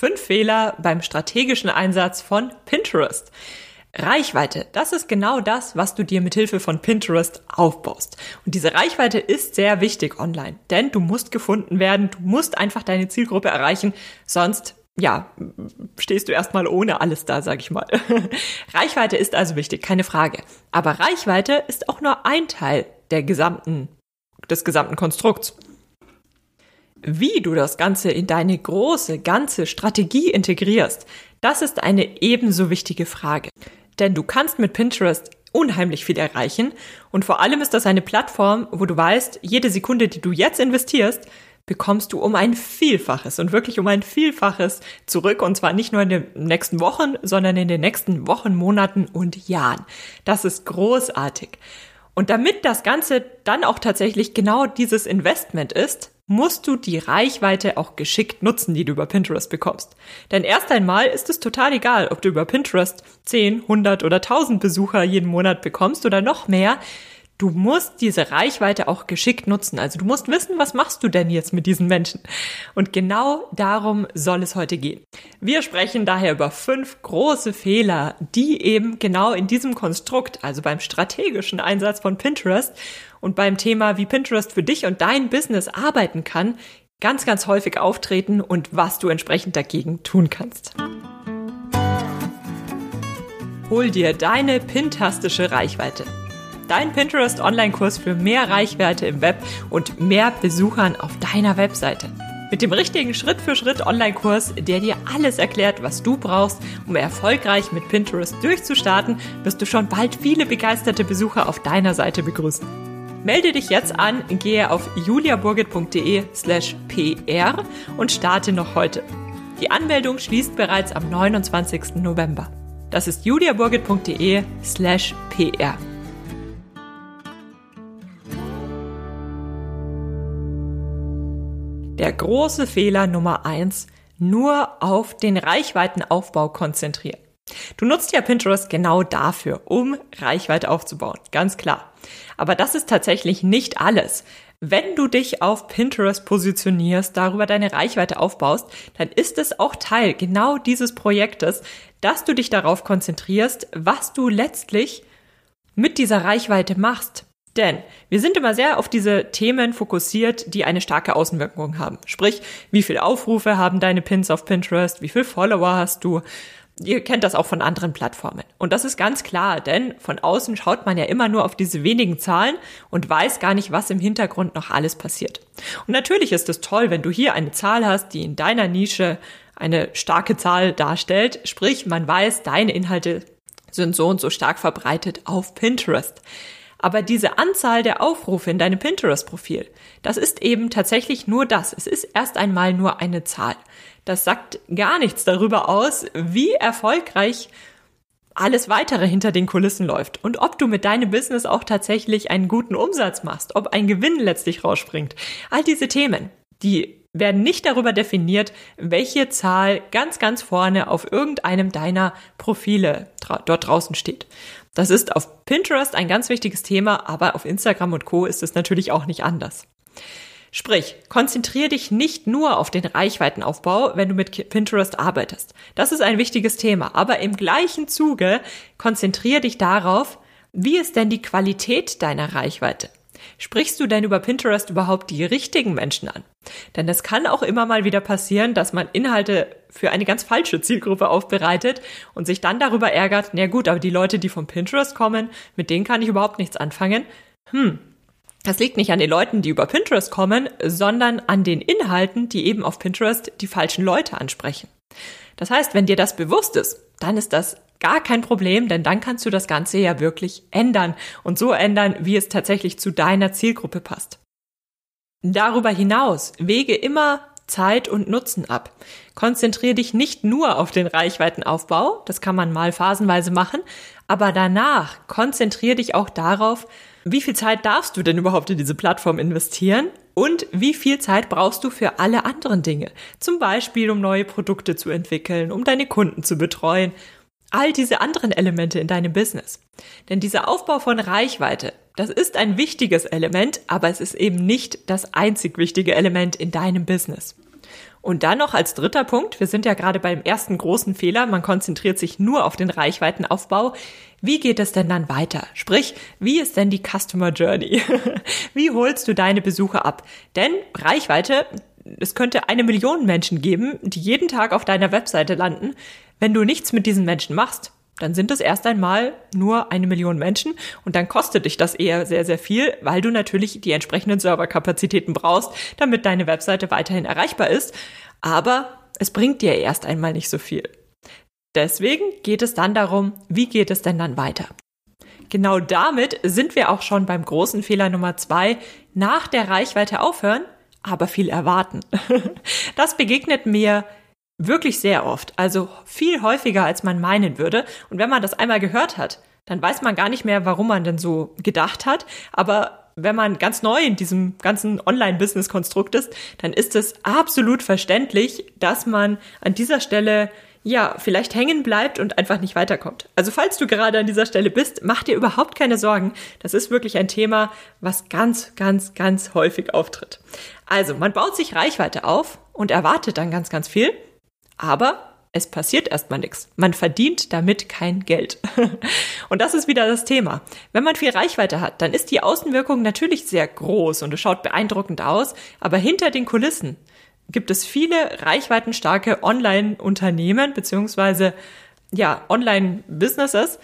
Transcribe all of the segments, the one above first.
Fünf Fehler beim strategischen Einsatz von Pinterest. Reichweite, das ist genau das, was du dir mit Hilfe von Pinterest aufbaust. Und diese Reichweite ist sehr wichtig online, denn du musst gefunden werden, du musst einfach deine Zielgruppe erreichen, sonst ja, stehst du erstmal ohne alles da, sag ich mal. Reichweite ist also wichtig, keine Frage. Aber Reichweite ist auch nur ein Teil der gesamten, des gesamten Konstrukts. Wie du das Ganze in deine große, ganze Strategie integrierst, das ist eine ebenso wichtige Frage. Denn du kannst mit Pinterest unheimlich viel erreichen und vor allem ist das eine Plattform, wo du weißt, jede Sekunde, die du jetzt investierst, bekommst du um ein Vielfaches und wirklich um ein Vielfaches zurück und zwar nicht nur in den nächsten Wochen, sondern in den nächsten Wochen, Monaten und Jahren. Das ist großartig. Und damit das Ganze dann auch tatsächlich genau dieses Investment ist, musst du die Reichweite auch geschickt nutzen, die du über Pinterest bekommst. Denn erst einmal ist es total egal, ob du über Pinterest 10, 100 oder 1000 Besucher jeden Monat bekommst oder noch mehr. Du musst diese Reichweite auch geschickt nutzen. Also du musst wissen, was machst du denn jetzt mit diesen Menschen? Und genau darum soll es heute gehen. Wir sprechen daher über fünf große Fehler, die eben genau in diesem Konstrukt, also beim strategischen Einsatz von Pinterest und beim Thema, wie Pinterest für dich und dein Business arbeiten kann, ganz, ganz häufig auftreten und was du entsprechend dagegen tun kannst. Hol dir deine pintastische Reichweite dein Pinterest Online-Kurs für mehr Reichweite im Web und mehr Besuchern auf deiner Webseite. Mit dem richtigen Schritt-für-Schritt Online-Kurs, der dir alles erklärt, was du brauchst, um erfolgreich mit Pinterest durchzustarten, wirst du schon bald viele begeisterte Besucher auf deiner Seite begrüßen. Melde dich jetzt an, gehe auf juliaburgit.de slash pr und starte noch heute. Die Anmeldung schließt bereits am 29. November. Das ist juliaburgit.de slash pr. Der große Fehler Nummer eins, nur auf den Reichweitenaufbau konzentrieren. Du nutzt ja Pinterest genau dafür, um Reichweite aufzubauen, ganz klar. Aber das ist tatsächlich nicht alles. Wenn du dich auf Pinterest positionierst, darüber deine Reichweite aufbaust, dann ist es auch Teil genau dieses Projektes, dass du dich darauf konzentrierst, was du letztlich mit dieser Reichweite machst. Denn wir sind immer sehr auf diese Themen fokussiert, die eine starke Außenwirkung haben. Sprich, wie viele Aufrufe haben deine Pins auf Pinterest, wie viele Follower hast du. Ihr kennt das auch von anderen Plattformen. Und das ist ganz klar, denn von außen schaut man ja immer nur auf diese wenigen Zahlen und weiß gar nicht, was im Hintergrund noch alles passiert. Und natürlich ist es toll, wenn du hier eine Zahl hast, die in deiner Nische eine starke Zahl darstellt. Sprich, man weiß, deine Inhalte sind so und so stark verbreitet auf Pinterest. Aber diese Anzahl der Aufrufe in deinem Pinterest-Profil, das ist eben tatsächlich nur das. Es ist erst einmal nur eine Zahl. Das sagt gar nichts darüber aus, wie erfolgreich alles weitere hinter den Kulissen läuft und ob du mit deinem Business auch tatsächlich einen guten Umsatz machst, ob ein Gewinn letztlich rausspringt. All diese Themen, die werden nicht darüber definiert, welche Zahl ganz, ganz vorne auf irgendeinem deiner Profile dort draußen steht. Das ist auf Pinterest ein ganz wichtiges Thema, aber auf Instagram und Co ist es natürlich auch nicht anders. Sprich, konzentriere dich nicht nur auf den Reichweitenaufbau, wenn du mit Pinterest arbeitest. Das ist ein wichtiges Thema, aber im gleichen Zuge konzentriere dich darauf, wie ist denn die Qualität deiner Reichweite? Sprichst du denn über Pinterest überhaupt die richtigen Menschen an? Denn es kann auch immer mal wieder passieren, dass man Inhalte für eine ganz falsche Zielgruppe aufbereitet und sich dann darüber ärgert, na gut, aber die Leute, die von Pinterest kommen, mit denen kann ich überhaupt nichts anfangen. Hm, das liegt nicht an den Leuten, die über Pinterest kommen, sondern an den Inhalten, die eben auf Pinterest die falschen Leute ansprechen. Das heißt, wenn dir das bewusst ist, dann ist das gar kein Problem, denn dann kannst du das Ganze ja wirklich ändern und so ändern, wie es tatsächlich zu deiner Zielgruppe passt. Darüber hinaus wege immer Zeit und Nutzen ab. Konzentriere dich nicht nur auf den Reichweitenaufbau, das kann man mal phasenweise machen, aber danach konzentriere dich auch darauf, wie viel Zeit darfst du denn überhaupt in diese Plattform investieren und wie viel Zeit brauchst du für alle anderen Dinge? Zum Beispiel, um neue Produkte zu entwickeln, um deine Kunden zu betreuen all diese anderen Elemente in deinem Business. Denn dieser Aufbau von Reichweite, das ist ein wichtiges Element, aber es ist eben nicht das einzig wichtige Element in deinem Business. Und dann noch als dritter Punkt, wir sind ja gerade beim ersten großen Fehler, man konzentriert sich nur auf den Reichweitenaufbau. Wie geht es denn dann weiter? Sprich, wie ist denn die Customer Journey? wie holst du deine Besucher ab? Denn Reichweite, es könnte eine Million Menschen geben, die jeden Tag auf deiner Webseite landen. Wenn du nichts mit diesen Menschen machst, dann sind es erst einmal nur eine Million Menschen und dann kostet dich das eher sehr, sehr viel, weil du natürlich die entsprechenden Serverkapazitäten brauchst, damit deine Webseite weiterhin erreichbar ist. Aber es bringt dir erst einmal nicht so viel. Deswegen geht es dann darum, wie geht es denn dann weiter? Genau damit sind wir auch schon beim großen Fehler Nummer zwei, nach der Reichweite aufhören, aber viel erwarten. Das begegnet mir Wirklich sehr oft, also viel häufiger, als man meinen würde. Und wenn man das einmal gehört hat, dann weiß man gar nicht mehr, warum man denn so gedacht hat. Aber wenn man ganz neu in diesem ganzen Online-Business-Konstrukt ist, dann ist es absolut verständlich, dass man an dieser Stelle ja, vielleicht hängen bleibt und einfach nicht weiterkommt. Also falls du gerade an dieser Stelle bist, mach dir überhaupt keine Sorgen. Das ist wirklich ein Thema, was ganz, ganz, ganz häufig auftritt. Also, man baut sich Reichweite auf und erwartet dann ganz, ganz viel. Aber es passiert erstmal nichts. Man verdient damit kein Geld. Und das ist wieder das Thema. Wenn man viel Reichweite hat, dann ist die Außenwirkung natürlich sehr groß und es schaut beeindruckend aus, aber hinter den Kulissen gibt es viele reichweitenstarke Online-Unternehmen beziehungsweise ja, Online-Businesses,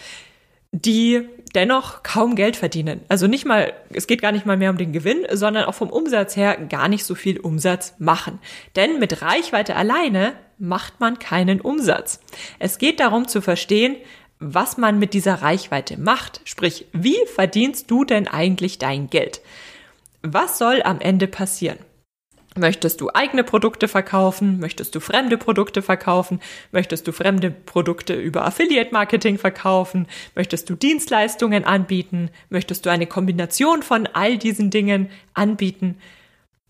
die dennoch kaum Geld verdienen. Also nicht mal, es geht gar nicht mal mehr um den Gewinn, sondern auch vom Umsatz her gar nicht so viel Umsatz machen. Denn mit Reichweite alleine macht man keinen Umsatz. Es geht darum zu verstehen, was man mit dieser Reichweite macht. Sprich, wie verdienst du denn eigentlich dein Geld? Was soll am Ende passieren? Möchtest du eigene Produkte verkaufen? Möchtest du fremde Produkte verkaufen? Möchtest du fremde Produkte über Affiliate Marketing verkaufen? Möchtest du Dienstleistungen anbieten? Möchtest du eine Kombination von all diesen Dingen anbieten?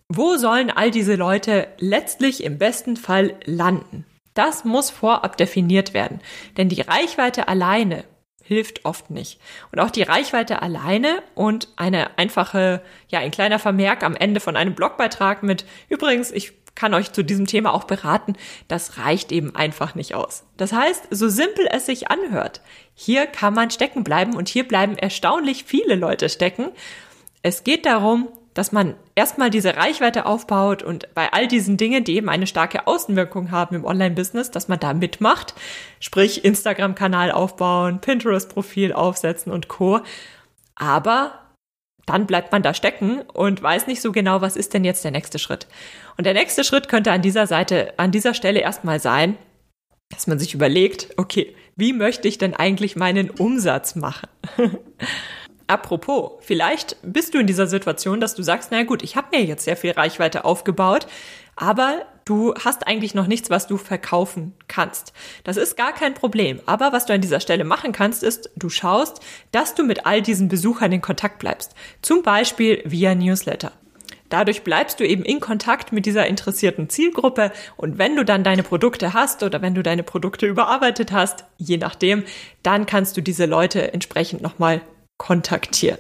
Wo sollen all diese Leute letztlich im besten Fall landen? Das muss vorab definiert werden, denn die Reichweite alleine hilft oft nicht. Und auch die Reichweite alleine und eine einfache, ja, ein kleiner Vermerk am Ende von einem Blogbeitrag mit, übrigens, ich kann euch zu diesem Thema auch beraten, das reicht eben einfach nicht aus. Das heißt, so simpel es sich anhört, hier kann man stecken bleiben und hier bleiben erstaunlich viele Leute stecken. Es geht darum, dass man erstmal diese Reichweite aufbaut und bei all diesen Dingen, die eben eine starke Außenwirkung haben im Online-Business, dass man da mitmacht, sprich Instagram-Kanal aufbauen, Pinterest-Profil aufsetzen und Co. Aber dann bleibt man da stecken und weiß nicht so genau, was ist denn jetzt der nächste Schritt. Und der nächste Schritt könnte an dieser Seite, an dieser Stelle erstmal sein, dass man sich überlegt, okay, wie möchte ich denn eigentlich meinen Umsatz machen? Apropos, vielleicht bist du in dieser Situation, dass du sagst, na gut, ich habe mir jetzt sehr viel Reichweite aufgebaut, aber du hast eigentlich noch nichts, was du verkaufen kannst. Das ist gar kein Problem. Aber was du an dieser Stelle machen kannst, ist, du schaust, dass du mit all diesen Besuchern in Kontakt bleibst. Zum Beispiel via Newsletter. Dadurch bleibst du eben in Kontakt mit dieser interessierten Zielgruppe und wenn du dann deine Produkte hast oder wenn du deine Produkte überarbeitet hast, je nachdem, dann kannst du diese Leute entsprechend nochmal kontaktieren.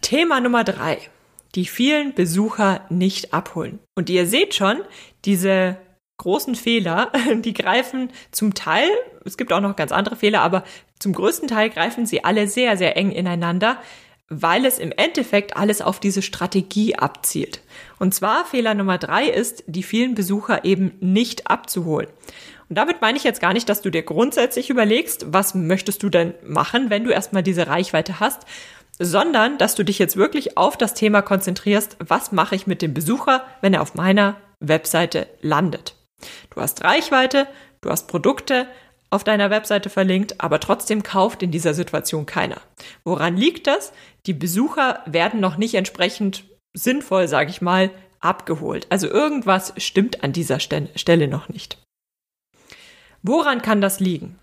Thema Nummer drei. Die vielen Besucher nicht abholen. Und ihr seht schon, diese großen Fehler, die greifen zum Teil, es gibt auch noch ganz andere Fehler, aber zum größten Teil greifen sie alle sehr, sehr eng ineinander, weil es im Endeffekt alles auf diese Strategie abzielt. Und zwar Fehler Nummer drei ist, die vielen Besucher eben nicht abzuholen. Und damit meine ich jetzt gar nicht, dass du dir grundsätzlich überlegst, was möchtest du denn machen, wenn du erstmal diese Reichweite hast, sondern dass du dich jetzt wirklich auf das Thema konzentrierst, was mache ich mit dem Besucher, wenn er auf meiner Webseite landet. Du hast Reichweite, du hast Produkte auf deiner Webseite verlinkt, aber trotzdem kauft in dieser Situation keiner. Woran liegt das? Die Besucher werden noch nicht entsprechend sinnvoll, sage ich mal, abgeholt. Also irgendwas stimmt an dieser Stelle noch nicht. Woran kann das liegen?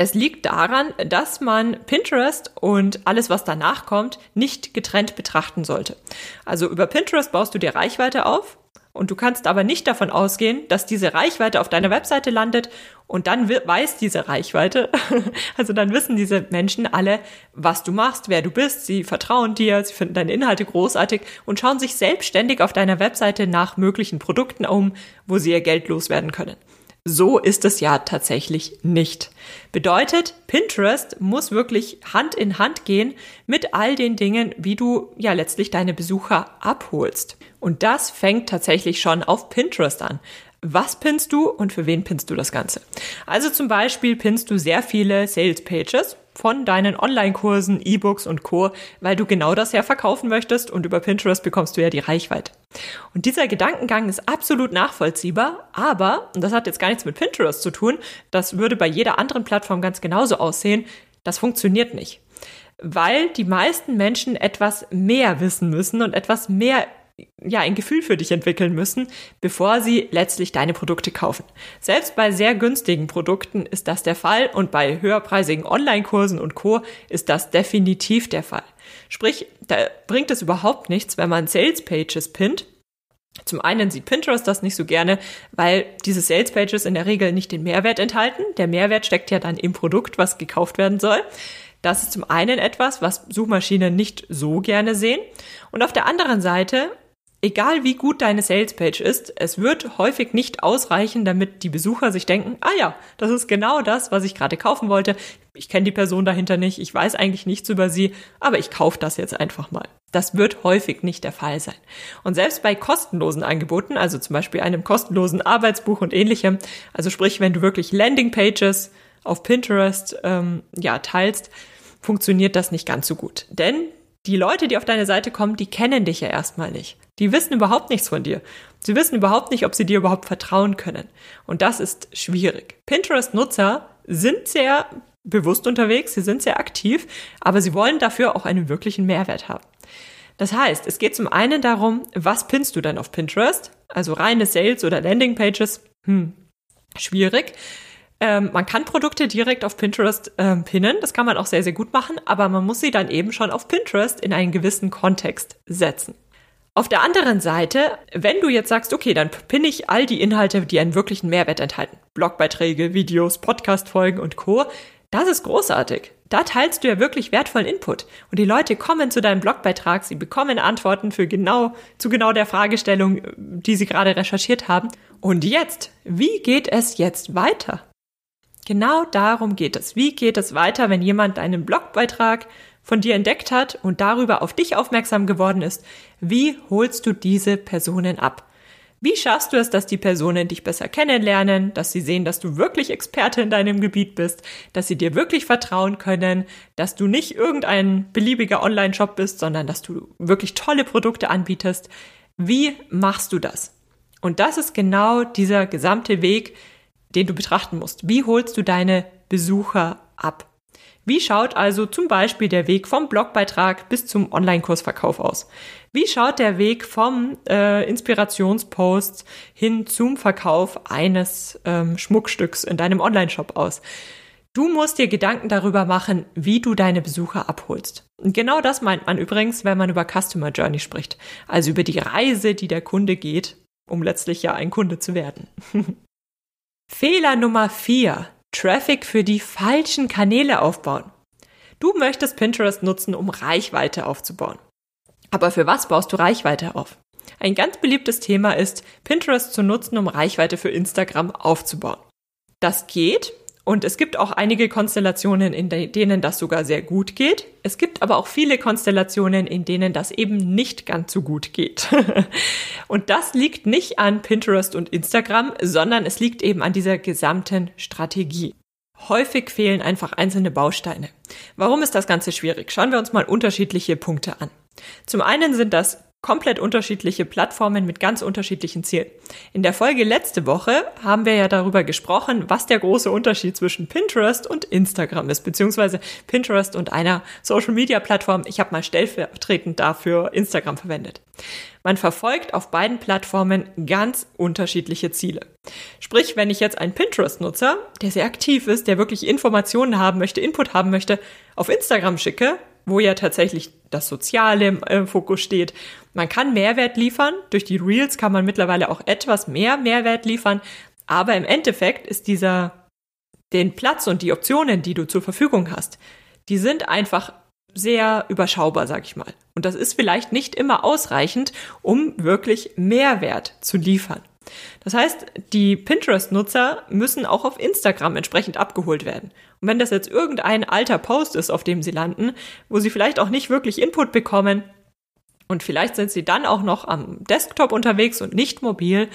Es liegt daran, dass man Pinterest und alles, was danach kommt, nicht getrennt betrachten sollte. Also über Pinterest baust du dir Reichweite auf Und du kannst aber nicht davon ausgehen, dass diese Reichweite auf deiner Webseite landet und dann weiß diese Reichweite, also dann wissen diese Menschen alle, was du machst, wer du bist, sie vertrauen dir, sie finden deine Inhalte großartig und schauen sich selbstständig auf deiner Webseite nach möglichen Produkten um, wo sie ihr Geld loswerden können. So ist es ja tatsächlich nicht. Bedeutet, Pinterest muss wirklich Hand in Hand gehen mit all den Dingen, wie du ja letztlich deine Besucher abholst. Und das fängt tatsächlich schon auf Pinterest an. Was pinnst du und für wen pinnst du das Ganze? Also zum Beispiel pinnst du sehr viele Sales Pages von deinen Online-Kursen, E-Books und Co., weil du genau das ja verkaufen möchtest und über Pinterest bekommst du ja die Reichweite. Und dieser Gedankengang ist absolut nachvollziehbar, aber, und das hat jetzt gar nichts mit Pinterest zu tun, das würde bei jeder anderen Plattform ganz genauso aussehen, das funktioniert nicht weil die meisten Menschen etwas mehr wissen müssen und etwas mehr ja, ein Gefühl für dich entwickeln müssen, bevor sie letztlich deine Produkte kaufen. Selbst bei sehr günstigen Produkten ist das der Fall und bei höherpreisigen Online-Kursen und Co. ist das definitiv der Fall. Sprich, da bringt es überhaupt nichts, wenn man Sales Pages pinnt. Zum einen sieht Pinterest das nicht so gerne, weil diese Sales Pages in der Regel nicht den Mehrwert enthalten. Der Mehrwert steckt ja dann im Produkt, was gekauft werden soll. Das ist zum einen etwas, was Suchmaschinen nicht so gerne sehen. Und auf der anderen Seite Egal wie gut deine Salespage ist, es wird häufig nicht ausreichen, damit die Besucher sich denken, ah ja, das ist genau das, was ich gerade kaufen wollte. Ich kenne die Person dahinter nicht, ich weiß eigentlich nichts über sie, aber ich kaufe das jetzt einfach mal. Das wird häufig nicht der Fall sein. Und selbst bei kostenlosen Angeboten, also zum Beispiel einem kostenlosen Arbeitsbuch und ähnlichem, also sprich, wenn du wirklich Landingpages auf Pinterest ähm, ja teilst, funktioniert das nicht ganz so gut. Denn die Leute, die auf deine Seite kommen, die kennen dich ja erstmal nicht. Die wissen überhaupt nichts von dir. Sie wissen überhaupt nicht, ob sie dir überhaupt vertrauen können. Und das ist schwierig. Pinterest-Nutzer sind sehr bewusst unterwegs, sie sind sehr aktiv, aber sie wollen dafür auch einen wirklichen Mehrwert haben. Das heißt, es geht zum einen darum, was pinnst du denn auf Pinterest? Also reine Sales oder Landingpages? Hm, schwierig. Ähm, man kann Produkte direkt auf Pinterest ähm, pinnen, das kann man auch sehr, sehr gut machen, aber man muss sie dann eben schon auf Pinterest in einen gewissen Kontext setzen. Auf der anderen Seite, wenn du jetzt sagst, okay, dann pinne ich all die Inhalte, die einen wirklichen Mehrwert enthalten, Blogbeiträge, Videos, Podcastfolgen und Co., das ist großartig. Da teilst du ja wirklich wertvollen Input. Und die Leute kommen zu deinem Blogbeitrag, sie bekommen Antworten für genau, zu genau der Fragestellung, die sie gerade recherchiert haben. Und jetzt, wie geht es jetzt weiter? Genau darum geht es. Wie geht es weiter, wenn jemand deinen Blogbeitrag von dir entdeckt hat und darüber auf dich aufmerksam geworden ist, wie holst du diese Personen ab? Wie schaffst du es, dass die Personen dich besser kennenlernen, dass sie sehen, dass du wirklich Experte in deinem Gebiet bist, dass sie dir wirklich vertrauen können, dass du nicht irgendein beliebiger Online-Shop bist, sondern dass du wirklich tolle Produkte anbietest? Wie machst du das? Und das ist genau dieser gesamte Weg, den du betrachten musst. Wie holst du deine Besucher ab? Wie schaut also zum Beispiel der Weg vom Blogbeitrag bis zum Online-Kursverkauf aus? Wie schaut der Weg vom äh, Inspirationspost hin zum Verkauf eines ähm, Schmuckstücks in deinem Online-Shop aus? Du musst dir Gedanken darüber machen, wie du deine Besucher abholst. Und genau das meint man übrigens, wenn man über Customer Journey spricht. Also über die Reise, die der Kunde geht, um letztlich ja ein Kunde zu werden. Fehler Nummer vier. Traffic für die falschen Kanäle aufbauen. Du möchtest Pinterest nutzen, um Reichweite aufzubauen. Aber für was baust du Reichweite auf? Ein ganz beliebtes Thema ist, Pinterest zu nutzen, um Reichweite für Instagram aufzubauen. Das geht, und es gibt auch einige Konstellationen, in denen das sogar sehr gut geht. Es gibt aber auch viele Konstellationen, in denen das eben nicht ganz so gut geht. und das liegt nicht an Pinterest und Instagram, sondern es liegt eben an dieser gesamten Strategie. Häufig fehlen einfach einzelne Bausteine. Warum ist das Ganze schwierig? Schauen wir uns mal unterschiedliche Punkte an. Zum einen sind das komplett unterschiedliche Plattformen mit ganz unterschiedlichen Zielen. In der Folge letzte Woche haben wir ja darüber gesprochen, was der große Unterschied zwischen Pinterest und Instagram ist, beziehungsweise Pinterest und einer Social-Media-Plattform. Ich habe mal stellvertretend dafür Instagram verwendet. Man verfolgt auf beiden Plattformen ganz unterschiedliche Ziele. Sprich, wenn ich jetzt einen Pinterest-Nutzer, der sehr aktiv ist, der wirklich Informationen haben möchte, Input haben möchte, auf Instagram schicke, wo ja tatsächlich das Soziale im äh, Fokus steht. Man kann Mehrwert liefern. Durch die Reels kann man mittlerweile auch etwas mehr Mehrwert liefern. Aber im Endeffekt ist dieser, den Platz und die Optionen, die du zur Verfügung hast, die sind einfach sehr überschaubar, sag ich mal. Und das ist vielleicht nicht immer ausreichend, um wirklich Mehrwert zu liefern. Das heißt, die Pinterest-Nutzer müssen auch auf Instagram entsprechend abgeholt werden. Und wenn das jetzt irgendein alter Post ist, auf dem sie landen, wo sie vielleicht auch nicht wirklich Input bekommen, und vielleicht sind sie dann auch noch am Desktop unterwegs und nicht mobil,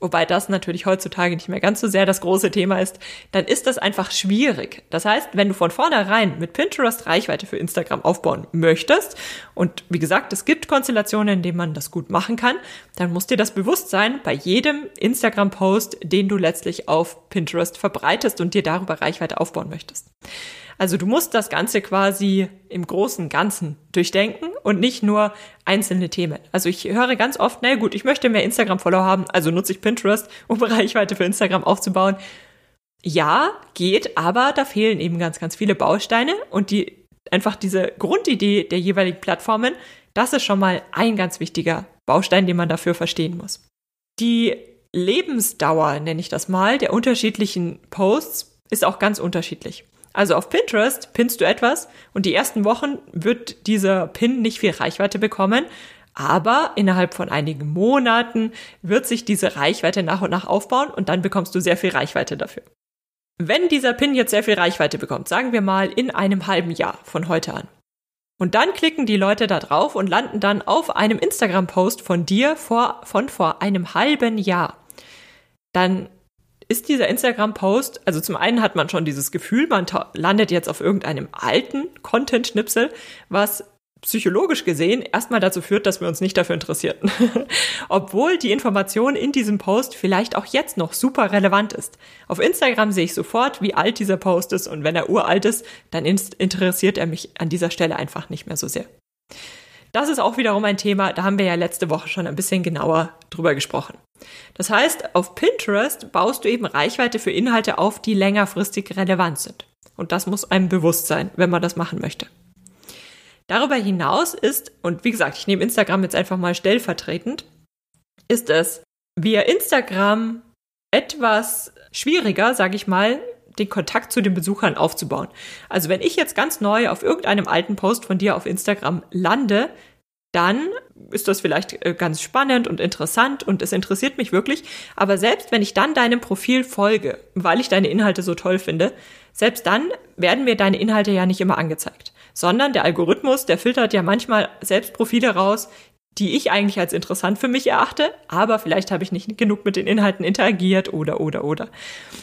wobei das natürlich heutzutage nicht mehr ganz so sehr das große Thema ist, dann ist das einfach schwierig. Das heißt, wenn du von vornherein mit Pinterest Reichweite für Instagram aufbauen möchtest, und wie gesagt, es gibt Konstellationen, in denen man das gut machen kann, dann muss dir das bewusst sein bei jedem Instagram-Post, den du letztlich auf Pinterest verbreitest und dir darüber Reichweite aufbauen möchtest. Also du musst das Ganze quasi im großen Ganzen durchdenken und nicht nur einzelne Themen. Also ich höre ganz oft, na gut, ich möchte mehr Instagram-Follower haben, also nutze ich Pinterest, um Reichweite für Instagram aufzubauen. Ja, geht, aber da fehlen eben ganz, ganz viele Bausteine und die, einfach diese Grundidee der jeweiligen Plattformen, das ist schon mal ein ganz wichtiger Baustein, den man dafür verstehen muss. Die Lebensdauer, nenne ich das mal, der unterschiedlichen Posts ist auch ganz unterschiedlich. Also auf Pinterest pinnst du etwas und die ersten Wochen wird dieser Pin nicht viel Reichweite bekommen, aber innerhalb von einigen Monaten wird sich diese Reichweite nach und nach aufbauen und dann bekommst du sehr viel Reichweite dafür. Wenn dieser Pin jetzt sehr viel Reichweite bekommt, sagen wir mal in einem halben Jahr von heute an, und dann klicken die Leute da drauf und landen dann auf einem Instagram-Post von dir vor, von vor einem halben Jahr, dann ist dieser Instagram-Post, also zum einen hat man schon dieses Gefühl, man landet jetzt auf irgendeinem alten Content-Schnipsel, was psychologisch gesehen erstmal dazu führt, dass wir uns nicht dafür interessieren. Obwohl die Information in diesem Post vielleicht auch jetzt noch super relevant ist. Auf Instagram sehe ich sofort, wie alt dieser Post ist und wenn er uralt ist, dann interessiert er mich an dieser Stelle einfach nicht mehr so sehr. Das ist auch wiederum ein Thema, da haben wir ja letzte Woche schon ein bisschen genauer drüber gesprochen. Das heißt, auf Pinterest baust du eben Reichweite für Inhalte auf, die längerfristig relevant sind. Und das muss einem bewusst sein, wenn man das machen möchte. Darüber hinaus ist, und wie gesagt, ich nehme Instagram jetzt einfach mal stellvertretend, ist es via Instagram etwas schwieriger, sage ich mal, den Kontakt zu den Besuchern aufzubauen. Also wenn ich jetzt ganz neu auf irgendeinem alten Post von dir auf Instagram lande, dann ist das vielleicht äh, ganz spannend und interessant und es interessiert mich wirklich. Aber selbst wenn ich dann deinem Profil folge, weil ich deine Inhalte so toll finde, selbst dann werden mir deine Inhalte ja nicht immer angezeigt. Sondern der Algorithmus, der filtert ja manchmal selbst Profile raus, die ich eigentlich als interessant für mich erachte, aber vielleicht habe ich nicht genug mit den Inhalten interagiert oder oder oder.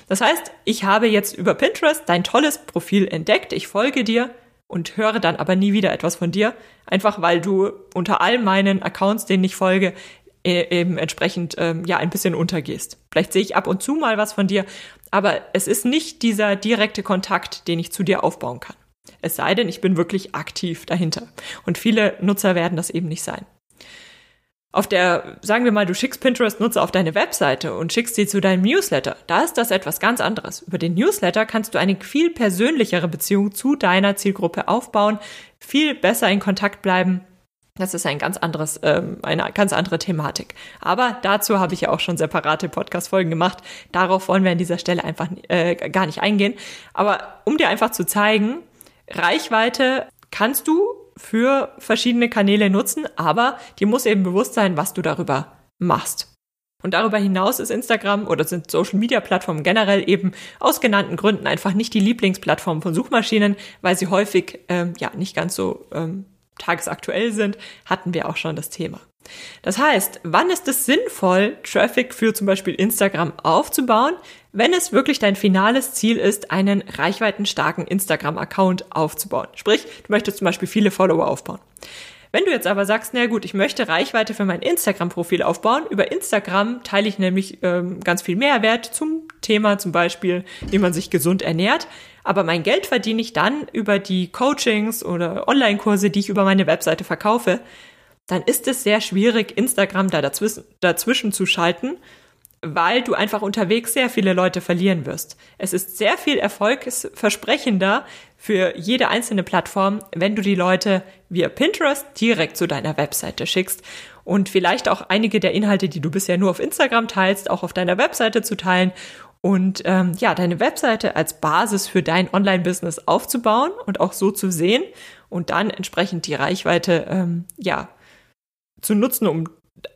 Das heißt, ich habe jetzt über Pinterest dein tolles Profil entdeckt, ich folge dir und höre dann aber nie wieder etwas von dir, einfach weil du unter all meinen Accounts, denen ich folge, e, eben entsprechend ähm, ja ein bisschen untergehst. Vielleicht sehe ich ab und zu mal was von dir, aber es ist nicht dieser direkte Kontakt, den ich zu dir aufbauen kann. Es sei denn, ich bin wirklich aktiv dahinter. Und viele Nutzer werden das eben nicht sein auf der, sagen wir mal, du schickst Pinterest-Nutzer auf deine Webseite und schickst sie zu deinem Newsletter, da ist das etwas ganz anderes. Über den Newsletter kannst du eine viel persönlichere Beziehung zu deiner Zielgruppe aufbauen, viel besser in Kontakt bleiben. Das ist ein ganz anderes, ähm, eine ganz andere Thematik. Aber dazu habe ich ja auch schon separate Podcast-Folgen gemacht. Darauf wollen wir an dieser Stelle einfach äh, gar nicht eingehen. Aber um dir einfach zu zeigen, Reichweite kannst du für verschiedene Kanäle nutzen, aber dir muss eben bewusst sein, was du darüber machst. Und darüber hinaus ist Instagram oder sind Social Media Plattformen generell eben aus genannten Gründen einfach nicht die Lieblingsplattform von Suchmaschinen, weil sie häufig ähm, ja nicht ganz so ähm, tagesaktuell sind, hatten wir auch schon das Thema. Das heißt, wann ist es sinnvoll, Traffic für zum Beispiel Instagram aufzubauen, wenn es wirklich dein finales Ziel ist, einen reichweitenstarken Instagram-Account aufzubauen? Sprich, du möchtest zum Beispiel viele Follower aufbauen. Wenn du jetzt aber sagst, na gut, ich möchte Reichweite für mein Instagram-Profil aufbauen, über Instagram teile ich nämlich ähm, ganz viel Mehrwert zum Thema zum Beispiel, wie man sich gesund ernährt, aber mein Geld verdiene ich dann über die Coachings oder Online-Kurse, die ich über meine Webseite verkaufe, dann ist es sehr schwierig, Instagram da dazwischen, dazwischen zu schalten, weil du einfach unterwegs sehr viele Leute verlieren wirst. Es ist sehr viel erfolgsversprechender für jede einzelne Plattform, wenn du die Leute via Pinterest direkt zu deiner Webseite schickst und vielleicht auch einige der Inhalte, die du bisher nur auf Instagram teilst, auch auf deiner Webseite zu teilen und ähm, ja, deine Webseite als Basis für dein Online-Business aufzubauen und auch so zu sehen und dann entsprechend die Reichweite ähm, ja zu nutzen, um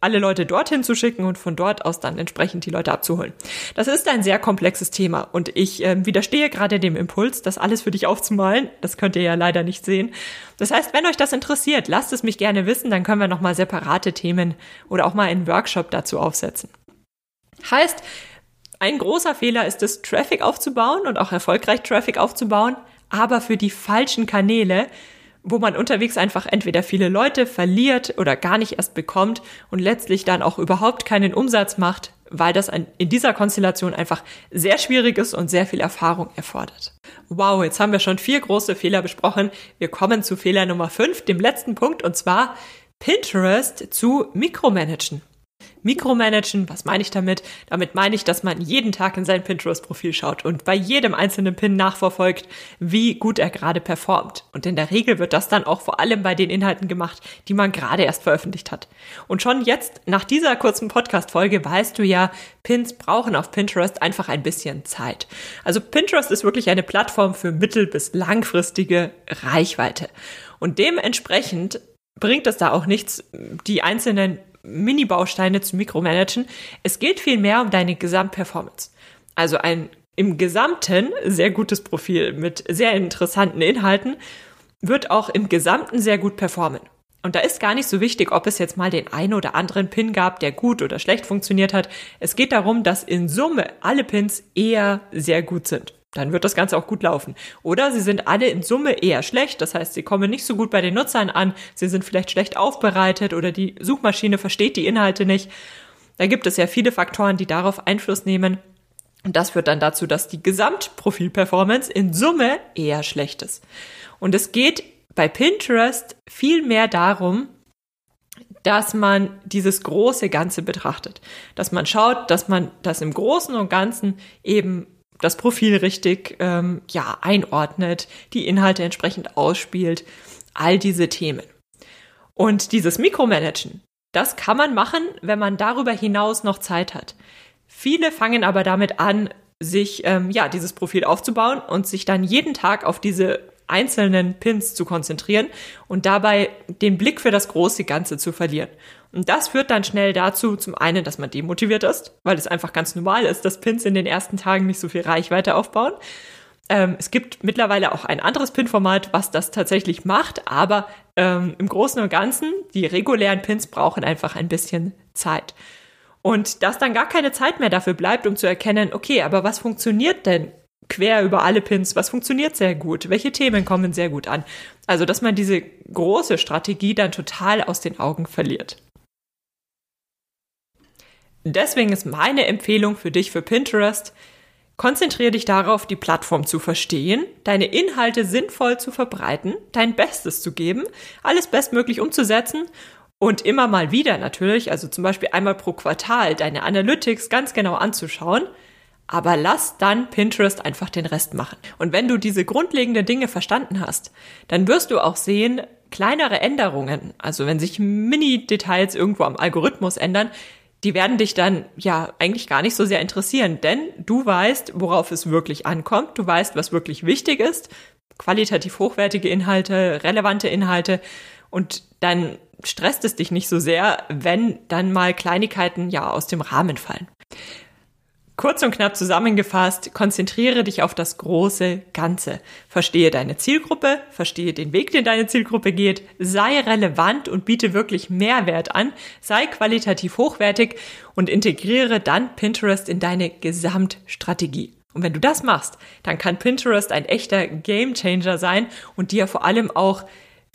alle Leute dorthin zu schicken und von dort aus dann entsprechend die Leute abzuholen. Das ist ein sehr komplexes Thema und ich äh, widerstehe gerade dem Impuls, das alles für dich aufzumalen. Das könnt ihr ja leider nicht sehen. Das heißt, wenn euch das interessiert, lasst es mich gerne wissen, dann können wir nochmal separate Themen oder auch mal einen Workshop dazu aufsetzen. Heißt, ein großer Fehler ist es, Traffic aufzubauen und auch erfolgreich Traffic aufzubauen, aber für die falschen Kanäle, wo man unterwegs einfach entweder viele Leute verliert oder gar nicht erst bekommt und letztlich dann auch überhaupt keinen Umsatz macht, weil das in dieser Konstellation einfach sehr schwierig ist und sehr viel Erfahrung erfordert. Wow, jetzt haben wir schon vier große Fehler besprochen. Wir kommen zu Fehler Nummer fünf, dem letzten Punkt, und zwar Pinterest zu mikromanagen. Mikromanagen, was meine ich damit? Damit meine ich, dass man jeden Tag in sein Pinterest-Profil schaut und bei jedem einzelnen Pin nachverfolgt, wie gut er gerade performt. Und in der Regel wird das dann auch vor allem bei den Inhalten gemacht, die man gerade erst veröffentlicht hat. Und schon jetzt, nach dieser kurzen Podcast-Folge, weißt du ja, Pins brauchen auf Pinterest einfach ein bisschen Zeit. Also Pinterest ist wirklich eine Plattform für mittel- bis langfristige Reichweite. Und dementsprechend bringt es da auch nichts, die einzelnen Mini-Bausteine zu mikromanagen. Es geht vielmehr um deine Gesamtperformance. Also ein im Gesamten sehr gutes Profil mit sehr interessanten Inhalten wird auch im Gesamten sehr gut performen. Und da ist gar nicht so wichtig, ob es jetzt mal den einen oder anderen Pin gab, der gut oder schlecht funktioniert hat. Es geht darum, dass in Summe alle Pins eher sehr gut sind dann wird das Ganze auch gut laufen. Oder sie sind alle in Summe eher schlecht, das heißt, sie kommen nicht so gut bei den Nutzern an, sie sind vielleicht schlecht aufbereitet oder die Suchmaschine versteht die Inhalte nicht. Da gibt es ja viele Faktoren, die darauf Einfluss nehmen. Und das führt dann dazu, dass die Gesamtprofilperformance in Summe eher schlecht ist. Und es geht bei Pinterest viel mehr darum, dass man dieses große Ganze betrachtet. Dass man schaut, dass man das im Großen und Ganzen eben das Profil richtig ähm, ja, einordnet, die Inhalte entsprechend ausspielt, all diese Themen. Und dieses Mikromanagen, das kann man machen, wenn man darüber hinaus noch Zeit hat. Viele fangen aber damit an, sich ähm, ja dieses Profil aufzubauen und sich dann jeden Tag auf diese einzelnen Pins zu konzentrieren und dabei den Blick für das große Ganze zu verlieren. Und das führt dann schnell dazu, zum einen, dass man demotiviert ist, weil es einfach ganz normal ist, dass Pins in den ersten Tagen nicht so viel Reichweite aufbauen. Ähm, es gibt mittlerweile auch ein anderes Pin-Format, was das tatsächlich macht, aber ähm, im Großen und Ganzen, die regulären Pins brauchen einfach ein bisschen Zeit. Und dass dann gar keine Zeit mehr dafür bleibt, um zu erkennen, okay, aber was funktioniert denn quer über alle Pins, was funktioniert sehr gut, welche Themen kommen sehr gut an. Also, dass man diese große Strategie dann total aus den Augen verliert. Deswegen ist meine Empfehlung für dich für Pinterest, konzentriere dich darauf, die Plattform zu verstehen, deine Inhalte sinnvoll zu verbreiten, dein Bestes zu geben, alles bestmöglich umzusetzen und immer mal wieder natürlich, also zum Beispiel einmal pro Quartal, deine Analytics ganz genau anzuschauen – aber lass dann Pinterest einfach den Rest machen. Und wenn du diese grundlegenden Dinge verstanden hast, dann wirst du auch sehen, kleinere Änderungen, also wenn sich Mini-Details irgendwo am Algorithmus ändern, die werden dich dann ja eigentlich gar nicht so sehr interessieren, denn du weißt, worauf es wirklich ankommt, du weißt, was wirklich wichtig ist, qualitativ hochwertige Inhalte, relevante Inhalte und dann stresst es dich nicht so sehr, wenn dann mal Kleinigkeiten ja aus dem Rahmen fallen. Kurz und knapp zusammengefasst, konzentriere dich auf das große Ganze. Verstehe deine Zielgruppe, verstehe den Weg, den deine Zielgruppe geht, sei relevant und biete wirklich Mehrwert an, sei qualitativ hochwertig und integriere dann Pinterest in deine Gesamtstrategie. Und wenn du das machst, dann kann Pinterest ein echter Gamechanger sein und dir vor allem auch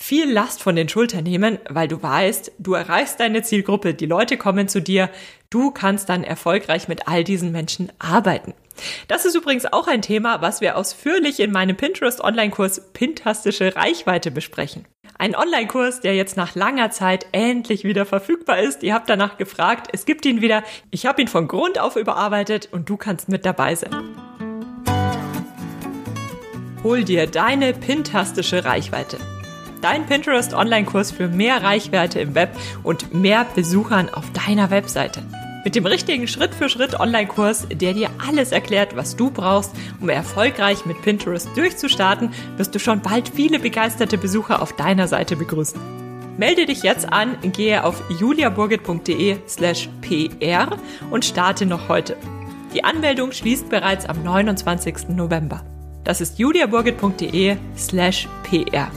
viel Last von den Schultern nehmen, weil du weißt, du erreichst deine Zielgruppe, die Leute kommen zu dir, du kannst dann erfolgreich mit all diesen Menschen arbeiten. Das ist übrigens auch ein Thema, was wir ausführlich in meinem Pinterest Online-Kurs Pintastische Reichweite besprechen. Ein Online-Kurs, der jetzt nach langer Zeit endlich wieder verfügbar ist. Ihr habt danach gefragt, es gibt ihn wieder. Ich habe ihn von Grund auf überarbeitet und du kannst mit dabei sein. Hol dir deine pintastische Reichweite. Dein Pinterest Online-Kurs für mehr Reichweite im Web und mehr Besuchern auf deiner Webseite. Mit dem richtigen Schritt-für-Schritt Online-Kurs, der dir alles erklärt, was du brauchst, um erfolgreich mit Pinterest durchzustarten, wirst du schon bald viele begeisterte Besucher auf deiner Seite begrüßen. Melde dich jetzt an, gehe auf juliaburgit.de slash pr und starte noch heute. Die Anmeldung schließt bereits am 29. November. Das ist juliaburgit.de slash pr.